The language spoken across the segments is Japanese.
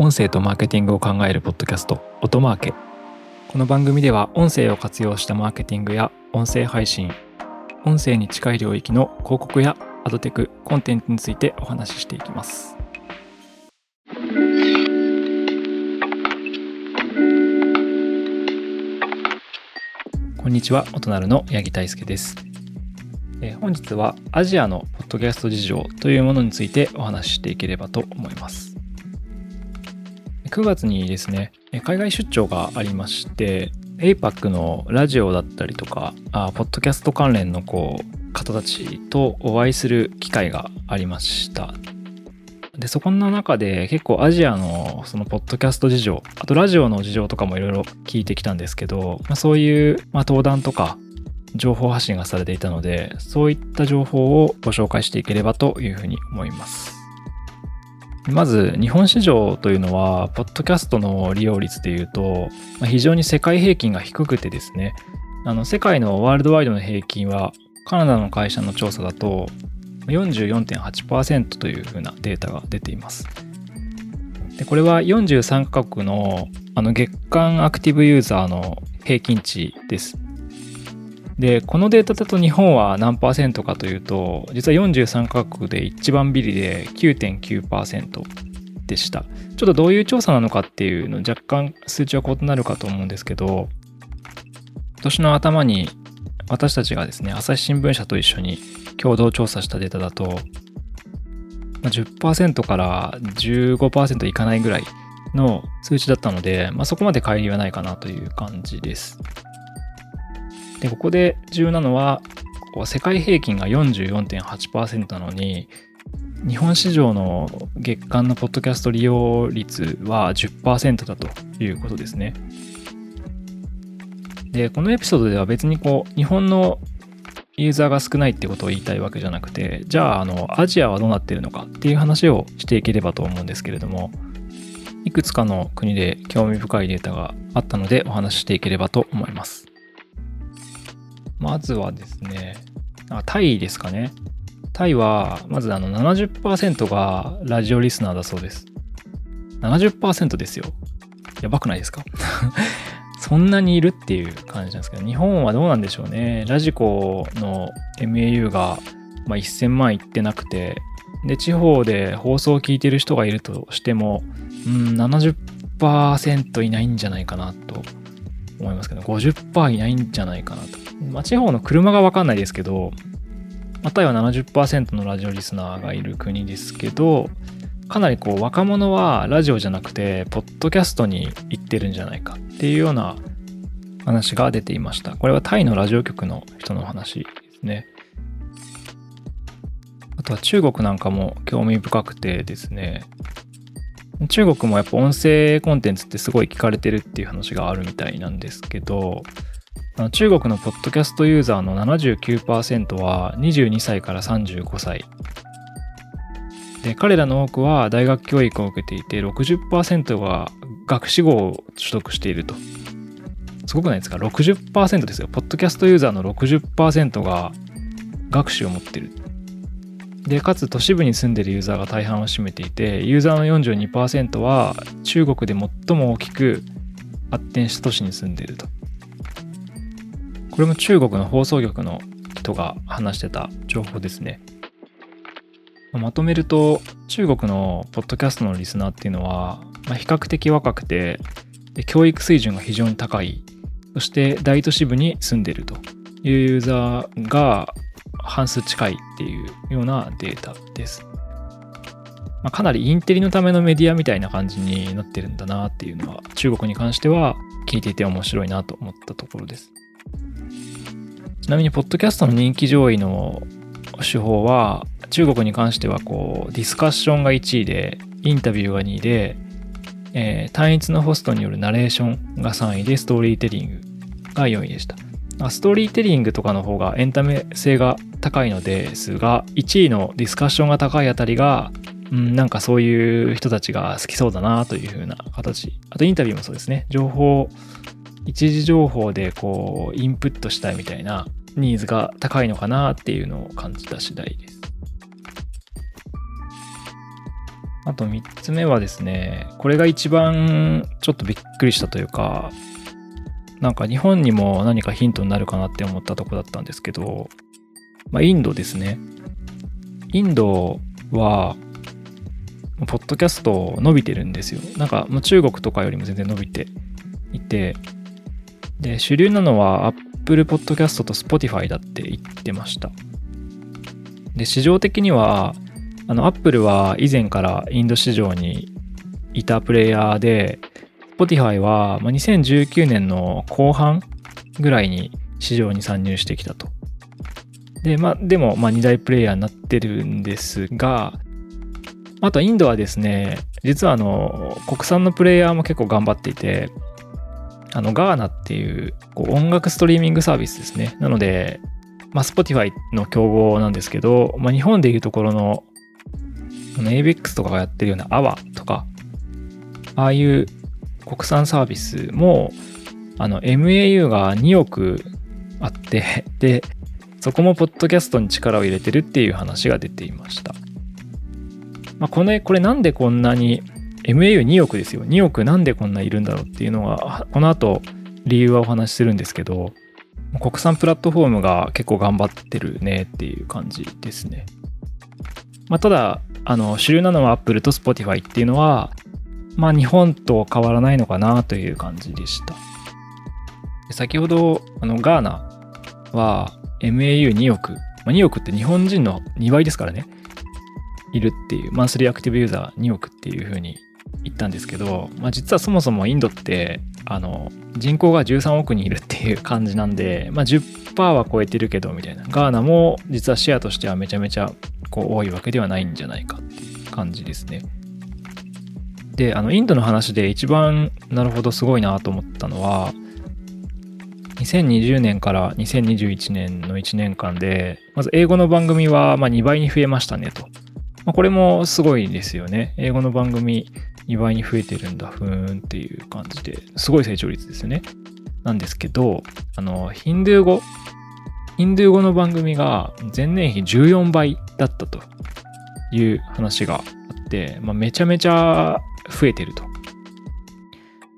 音声とマーケティングを考えるポッドキャスト音マーケ。この番組では音声を活用したマーケティングや音声配信音声に近い領域の広告やアドテクコンテンツについてお話ししていきます。こんにちは音なるの八木大輔です。え本日はアジアのポッドキャスト事情というものについてお話ししていければと思います。9月にですね海外出張がありまして APAC のラジオだったりとかあポッドキャスト関連のこう方たちとお会いする機会がありました。でそこの中で結構アジアのそのポッドキャスト事情あとラジオの事情とかもいろいろ聞いてきたんですけど、まあ、そういう、まあ、登壇とか情報発信がされていたのでそういった情報をご紹介していければというふうに思います。まず日本市場というのはポッドキャストの利用率でいうと、ま、非常に世界平均が低くてですねあの世界のワールドワイドの平均はカナダの会社の調査だと44.8%というふうなデータが出ています。でこれは43カ国のあの月間アクティブユーザーの平均値です。でこのデータだと日本は何パーセントかというと実は43カ国で一番ビリで9.9%でしたちょっとどういう調査なのかっていうの若干数値は異なるかと思うんですけど今年の頭に私たちがですね朝日新聞社と一緒に共同調査したデータだと10%から15%いかないぐらいの数値だったので、まあ、そこまで乖離はないかなという感じです。で、ここで重要なのは、世界平均が44.8%なのに、日本市場の月間のポッドキャスト利用率は10%だということですね。で、このエピソードでは別にこう、日本のユーザーが少ないってことを言いたいわけじゃなくて、じゃあ、あの、アジアはどうなってるのかっていう話をしていければと思うんですけれども、いくつかの国で興味深いデータがあったのでお話ししていければと思います。まずはですね、タイですかね。タイは、まずあの70%がラジオリスナーだそうです。70%ですよ。やばくないですか？そんなにいるっていう感じなんですけど、日本はどうなんでしょうね。ラジコの MAU が、まあ、1000万いってなくて、で、地方で放送を聞いてる人がいるとしても、うん、70%いないんじゃないかなと思いますけど、50%いないんじゃないかなと。まあ、地方の車がわかんないですけど、まあ、タイは70%のラジオリスナーがいる国ですけど、かなりこう若者はラジオじゃなくて、ポッドキャストに行ってるんじゃないかっていうような話が出ていました。これはタイのラジオ局の人の話ですね。あとは中国なんかも興味深くてですね、中国もやっぱ音声コンテンツってすごい聞かれてるっていう話があるみたいなんですけど、中国のポッドキャストユーザーの79%は22歳から35歳。で、彼らの多くは大学教育を受けていて、60%が学士号を取得していると。すごくないですか ?60% ですよ。ポッドキャストユーザーの60%が学士を持ってる。で、かつ都市部に住んでるユーザーが大半を占めていて、ユーザーの42%は中国で最も大きく発展した都市に住んでいると。これも中国の放送局の人が話してた情報ですね。まとめると、中国のポッドキャストのリスナーっていうのは、まあ、比較的若くてで、教育水準が非常に高い、そして大都市部に住んでるというユーザーが半数近いっていうようなデータです。まあ、かなりインテリのためのメディアみたいな感じになってるんだなっていうのは、中国に関しては聞いていて面白いなと思ったところです。ちなみに、ポッドキャストの人気上位の手法は、中国に関しては、こう、ディスカッションが1位で、インタビューが2位で、えー、単一のホストによるナレーションが3位で、ストーリーテリングが4位でした。ストーリーテリングとかの方がエンタメ性が高いのですが、1位のディスカッションが高いあたりが、うん、なんかそういう人たちが好きそうだなという風な形。あとインタビューもそうですね。情報、一時情報でこう、インプットしたいみたいなニーズが高いのかなっていうのを感じた次第です。あと3つ目はですね、これが一番ちょっとびっくりしたというか、なんか日本にも何かヒントになるかなって思ったとこだったんですけど、まあ、インドですね。インドは、ポッドキャスト伸びてるんですよ。なんかもう中国とかよりも全然伸びていて、で、主流なのは Apple Podcast と Spotify だって言ってました。で、市場的には、あの、Apple は以前からインド市場にいたプレイヤーで、Spotify は2019年の後半ぐらいに市場に参入してきたと。で、まあ、でも、まあ、2大プレイヤーになってるんですが、あとインドはですね、実はあの、国産のプレイヤーも結構頑張っていて、あの、ガーナっていうこう音楽ストリーミングサービスですね。なので、まあ、Spotify の競合なんですけど、まあ、日本でいうところの、ABEX とかがやってるような AWA とか、ああいう国産サービスも、あの、MAU が2億あって で、そこもポッドキャストに力を入れてるっていう話が出ていました。まあ、これ、これなんでこんなに MAU2 億ですよ。2億なんでこんないるんだろうっていうのは、この後理由はお話しするんですけど、国産プラットフォームが結構頑張ってるねっていう感じですね。まあ、ただ、あの、主流なのは Apple と Spotify っていうのは、まあ日本と変わらないのかなという感じでした。先ほど、あの、ガーナは MAU2 億、まあ、2億って日本人の2倍ですからね、いるっていう、マンスリーアクティブユーザー2億っていうふうに言ったんですけど、まあ、実はそもそもインドってあの人口が13億人いるっていう感じなんで、まあ、10%は超えてるけどみたいなガーナも実はシェアとしてはめちゃめちゃこう多いわけではないんじゃないかっていう感じですね。であのインドの話で一番なるほどすごいなと思ったのは2020年から2021年の1年間でまず英語の番組はま2倍に増えましたねと。ま、これもすごいですよね。英語の番組2倍に増えてるんだ、ふーんっていう感じで、すごい成長率ですよね。なんですけど、あの、ヒンドゥー語、ヒンドゥー語の番組が前年比14倍だったという話があって、まあ、めちゃめちゃ増えてると。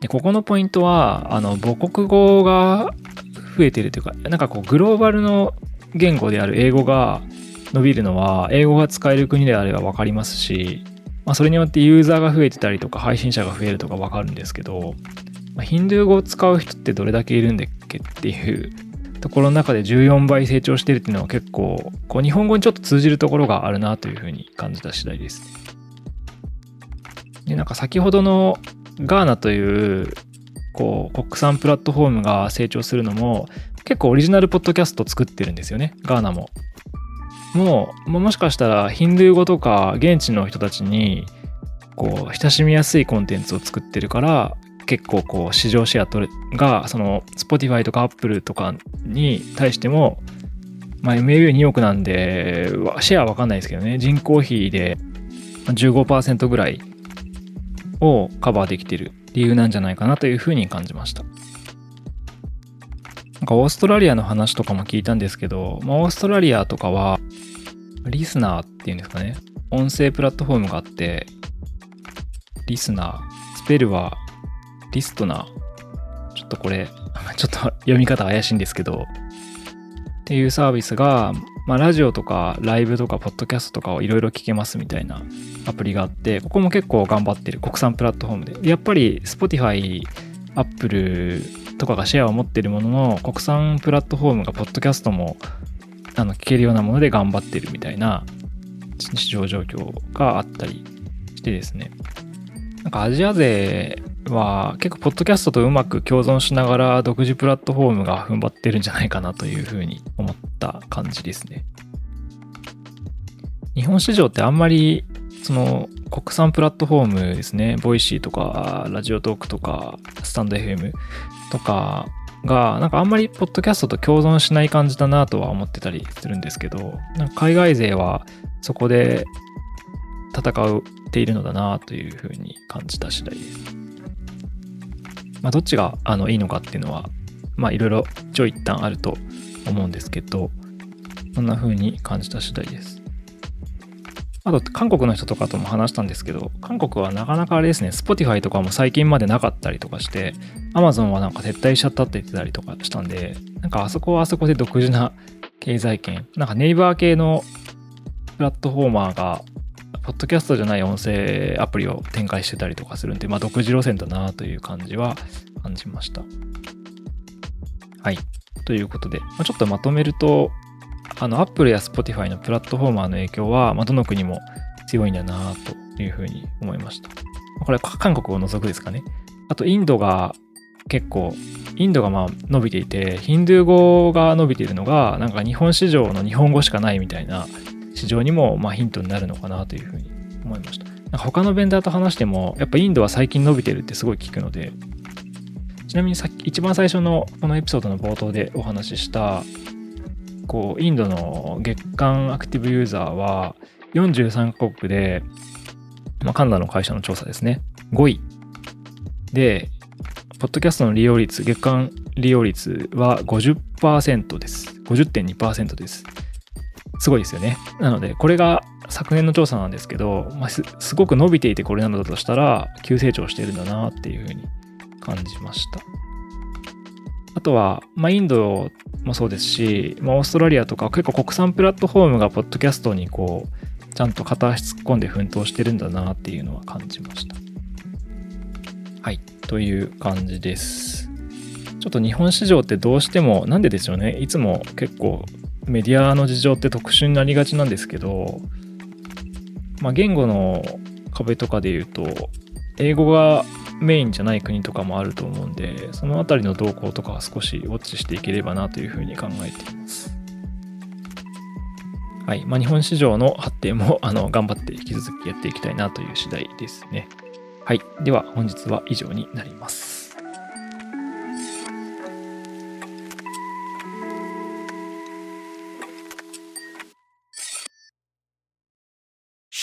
で、ここのポイントは、あの、母国語が増えてるというか、なんかこう、グローバルの言語である英語が伸びるのは英語が使える国であれば分かりますし、まあ、それによってユーザーが増えてたりとか配信者が増えるとか分かるんですけど、まあ、ヒンドゥー語を使う人ってどれだけいるんだっけっていうところの中で14倍成長してるっていうのは結構こう日本語にちょっと通じるところがあるなというふうに感じた次第です。でなんか先ほどのガーナというこう国産プラットフォームが成長するのも結構オリジナルポッドキャスト作ってるんですよねガーナも。もうもしかしたらヒンドゥー語とか現地の人たちにこう親しみやすいコンテンツを作ってるから結構こう市場シェア取れがその Spotify とか Apple とかに対してもまあ MAU2 億なんでシェアわかんないですけどね人口比で15%ぐらいをカバーできてる理由なんじゃないかなというふうに感じました。なんかオーストラリアの話とかも聞いたんですけど、まあ、オーストラリアとかは、リスナーっていうんですかね、音声プラットフォームがあって、リスナー、スペルはリストナー、ちょっとこれ、ちょっと読み方怪しいんですけど、っていうサービスが、まあ、ラジオとかライブとかポッドキャストとかをいろいろ聞けますみたいなアプリがあって、ここも結構頑張ってる。国産プラットフォームで。やっぱり Spotify、Apple とかがシェアを持っているものの国産プラットフォームがポッドキャストもあの聞けるようなもので頑張ってるみたいな市場状況があったりしてですね。なんかアジア勢は結構ポッドキャストとうまく共存しながら独自プラットフォームが踏ん張ってるんじゃないかなというふうに思った感じですね。日本市場ってあんまりその国産プラットフォームですね、ボイシーとか、ラジオトークとか、スタンド FM とかが、なんかあんまりポッドキャストと共存しない感じだなとは思ってたりするんですけど、なんか海外勢はそこで戦っているのだなというふうに感じた次第です。まあ、どっちがあのいいのかっていうのは、まあいろいろ一応一旦あると思うんですけど、そんな風に感じた次第です。あと韓国の人とかとも話したんですけど韓国はなかなかあれですね Spotify とかも最近までなかったりとかして Amazon はなんか撤退しちゃったって言ってたりとかしたんでなんかあそこはあそこで独自な経済圏なんかネイバー系のプラットフォーマーがポッドキャストじゃない音声アプリを展開してたりとかするんで、まあ、独自路線だなという感じは感じました。はい。ということで、まあ、ちょっとまとめると、あの、Apple や Spotify のプラットフォーマーの影響は、まあ、どの国も強いんだなというふうに思いました。これ韓国を除くですかね。あと、インドが結構、インドがまあ伸びていて、ヒンドゥー語が伸びているのが、なんか日本市場の日本語しかないみたいな市場にもまあヒントになるのかなというふうに思いました。なんか他のベンダーと話しても、やっぱインドは最近伸びてるってすごい聞くので、ちなみにさっき一番最初のこのエピソードの冒頭でお話ししたこうインドの月間アクティブユーザーは43カ国で、まあ、カナダの会社の調査ですね。5位。でポッドキャストの利用率月間利用率は50%です。50.2%です。すごいですよね。なのでこれが昨年の調査なんですけど、まあ、すごく伸びていてこれなのだとしたら急成長してるんだなっていうふうに感じました。あとは、まあ、インドもそうですし、まあ、オーストラリアとか結構国産プラットフォームがポッドキャストにこうちゃんと片足突っ込んで奮闘してるんだなっていうのは感じました。はい、という感じです。ちょっと日本市場ってどうしてもなんででしょうねいつも結構メディアの事情って特殊になりがちなんですけど、まあ、言語の壁とかで言うと英語がメインじゃない国とかもあると思うんで、その辺りの動向とかは少しウォッチしていければなというふうに考えています。はい。まあ、日本市場の発展もあの頑張って引き続きやっていきたいなという次第ですね。はい。では本日は以上になります。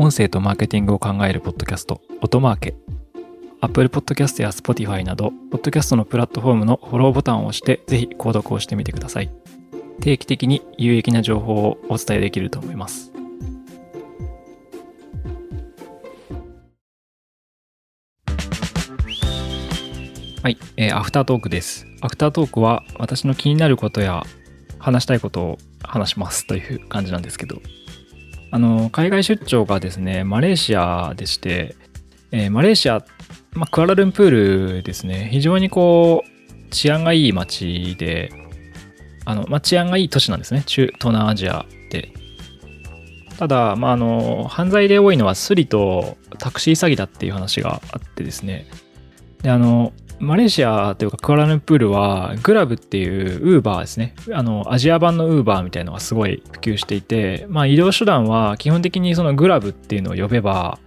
音声とマーケティングを考えるポッドキャスト、音マーケ。Apple Podcast や Spotify など、ポッドキャストのプラットフォームのフォローボタンを押して、ぜひ購読をしてみてください。定期的に有益な情報をお伝えできると思います。はい、えー、アフタートークです。アフタートークは私の気になることや話したいことを話しますという感じなんですけど、あの海外出張がですねマレーシアでして、えー、マレーシア、まあ、クアラルンプールですね。非常にこう治安がいい街であの、まあ、治安がいい都市なんですね。中東南アジアで。ただ、まあ、あの犯罪で多いのはスリとタクシー詐欺だっていう話があってですね。であのマレーシアというかクアラルンプールはグラブっていうウーバーですね。あの、アジア版のウーバーみたいのがすごい普及していて、まあ移動手段は基本的にそのグラブっていうのを呼べば、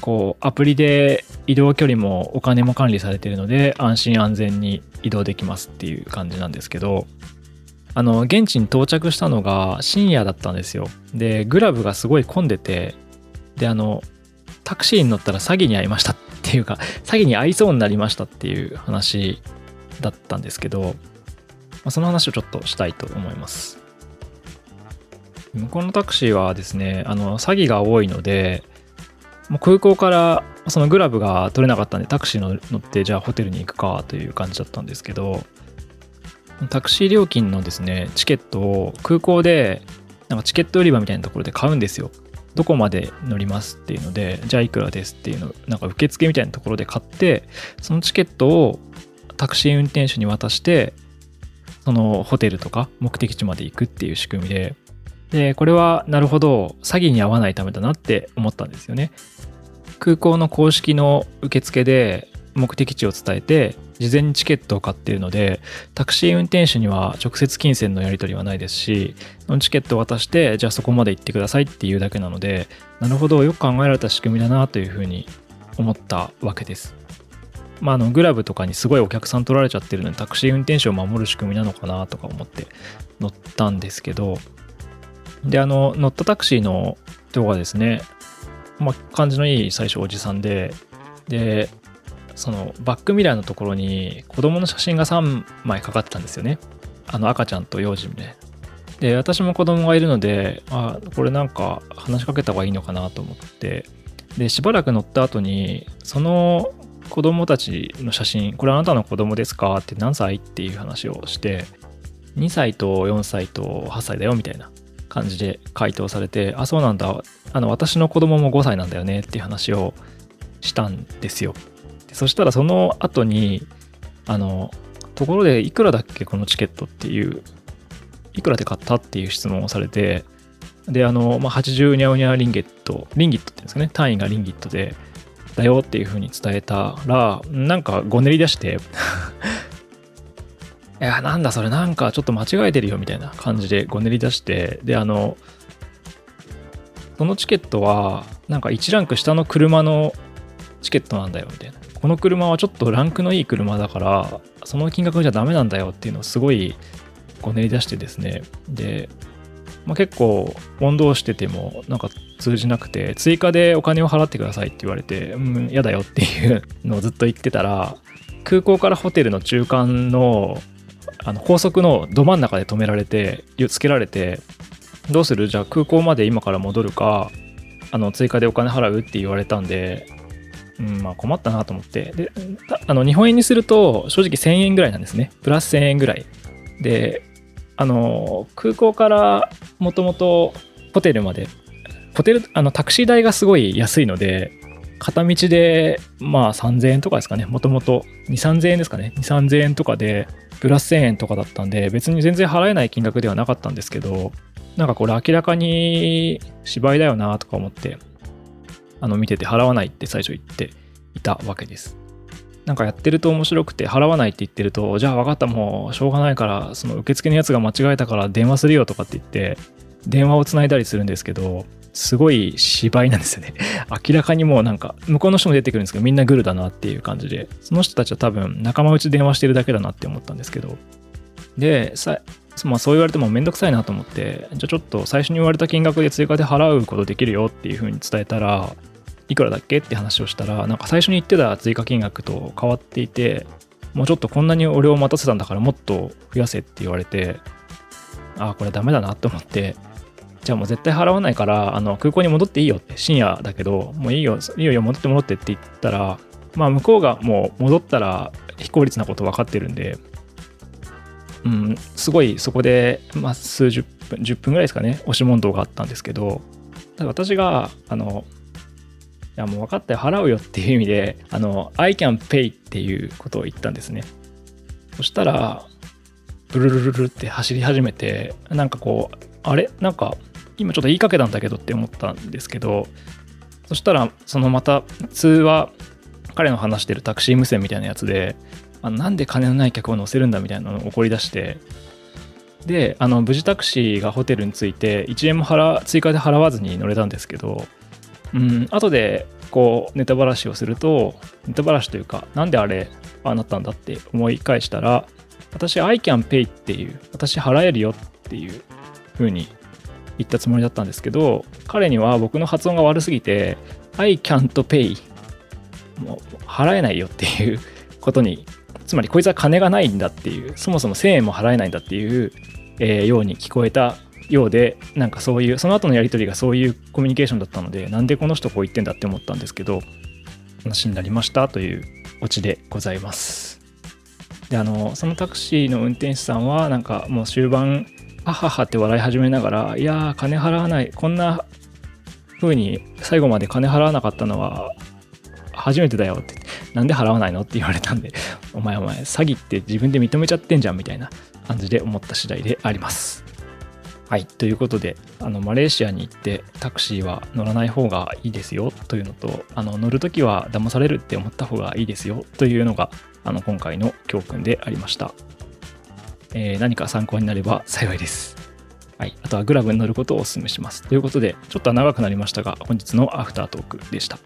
こうアプリで移動距離もお金も管理されているので安心安全に移動できますっていう感じなんですけど、あの、現地に到着したのが深夜だったんですよ。で、グラブがすごい混んでて、で、あの、タクシーに乗ったら詐欺に遭いましたっていうか、詐欺に遭いそうになりましたっていう話だったんですけど、まあ、その話をちょっとしたいと思います。向こうのタクシーはですね、あの、詐欺が多いので、もう空港からそのグラブが取れなかったんでタクシー乗ってじゃあホテルに行くかという感じだったんですけどタクシー料金のですねチケットを空港でなんかチケット売り場みたいなところで買うんですよどこまで乗りますっていうので、じゃあいくらですっていうの、なんか受付みたいなところで買って、そのチケットをタクシー運転手に渡して、そのホテルとか目的地まで行くっていう仕組みで、で、これはなるほど詐欺に遭わないためだなって思ったんですよね。空港の公式の受付で目的地を伝えて、事前にチケットを買っているので、タクシー運転手には直接金銭のやり取りはないですし、そのチケットを渡して、じゃあそこまで行ってくださいっていうだけなので、なるほど、よく考えられた仕組みだなというふうに思ったわけです。まあ、あのグラブとかにすごいお客さん取られちゃってるのにタクシー運転手を守る仕組みなのかなとか思って乗ったんですけどであの乗ったタクシーの人がですね、まあ、感じのいい最初おじさんででそのバックミラーのところに子供の写真が3枚かかってたんですよね。あの赤ちゃんと幼児でで私も子供がいるのであこれなんか話しかけた方がいいのかなと思って。でしばらく乗った後にその子供たちの写真これあなたの子供ですか？って何歳？っていう話をして2歳と4歳と8歳だよみたいな感じで回答されてあそうなんだ。あの私の子供も5歳なんだよねっていう話をしたんですよ。そしたらその後にあのところでいくらだっけこのチケットっていういくらで買ったっていう質問をされてであの、まあ、80ニャウニャリンゲットリンギットっていうんですかね。単位がリンギットでだよっていうふうに伝えたらなんかごねり出して いやなんだそれなんかちょっと間違えてるよみたいな感じでごねり出してであのそのチケットはなんか1ランク下の車のチケットなんだよみたいな。この車はちょっとランクのいい車だからその金額じゃダメなんだよっていうのをすごいこう練り出してですね。で、まあ、結構問答しててもなんか通じなくて追加でお金を払ってくださいって言われてうん嫌だよっていう のをずっと言ってたら空港からホテルの中間のあの高速のど真ん中で止められてつけられてどうする？じゃあ空港まで今から戻るかあの追加でお金払うって言われたんでうんまあ、困ったなと思って。であの日本円にすると正直1000円ぐらいなんですね。プラス1000円ぐらい。であの空港からもともとホテルまでホテルあのタクシー代がすごい安いので片道でまあ3000円とかですかね。もともと2 3000円ですかね。2 3000円とかでプラス1000円とかだったんで別に全然払えない金額ではなかったんですけどなんかこれ明らかに芝居だよなとか思って。あの見てて払わないって最初言っていたわけです。なんかやってると面白くて払わないって言ってるとじゃあ分かったもうしょうがないからその受付のやつが間違えたから電話するよとかって言って電話をつないだりするんですけどすごい芝居なんですよね 明らかにもうなんか向こうの人も出てくるんですけどみんなグルだなっていう感じでその人たちは多分仲間内電話してるだけだなって思ったんですけどでさまあそう言われてもめんどくさいなと思ってじゃあちょっと最初に言われた金額で追加で払うことできるよっていう風に伝えたらいくらだっけ？って話をしたら、なんか最初に言ってた追加金額と変わっていて、もうちょっとこんなに俺を待たせたんだからもっと増やせって言われて、ああ、これダメだなと思って、じゃあもう絶対払わないから、あの空港に戻っていいよって、深夜だけど、もういいよ、いいよ、戻って戻ってって言ったら、まあ向こうがもう戻ったら非効率なこと分かってるんで、うん、すごいそこで、まあ、数十分、10分ぐらいですかね、押し問答があったんですけど、私が、あの、やもう分かったよ。払うよっていう意味であの I can pay っていうことを言ったんですね。そしたらブルルルルって走り始めてなんかこうあれ？なんか今ちょっと言いかけたんだけどって思ったんですけどそしたらそのまた通話彼の話してるタクシー無線みたいなやつであなんで金のない客を乗せるんだみたいなのを怒り出してであの無事タクシーがホテルに着いて1円も払追加で払わずに乗れたんですけどうん、後でこうネタばらしをするとネタばらしというかなんであれああなったんだって思い返したら私 I can pay っていう私払えるよっていう風に言ったつもりだったんですけど彼には僕の発音が悪すぎて I can't pay もう払えないよっていうことにつまりこいつは金がないんだっていうそもそも1000円も払えないんだっていう、えー、ように聞こえたようでなんかそういうその後のやり取りがそういうコミュニケーションだったのでなんでこの人こう言ってんだって思ったんですけど話になりましたというオチでございます。であのそのタクシーの運転手さんはなんかもう終盤はははって笑い始めながらいやー金払わないこんな風に最後まで金払わなかったのは初めてだよってなんで払わないのって言われたんでお前お前詐欺って自分で認めちゃってんじゃんみたいな感じで思った次第であります。はい。ということで、あの、マレーシアに行ってタクシーは乗らない方がいいですよというのと、あの、乗るときは騙されるって思った方がいいですよというのが、あの、今回の教訓でありました。えー、何か参考になれば幸いです。はい。あとはグラブに乗ることをお勧めします。ということで、ちょっと長くなりましたが、本日のアフタートークでした。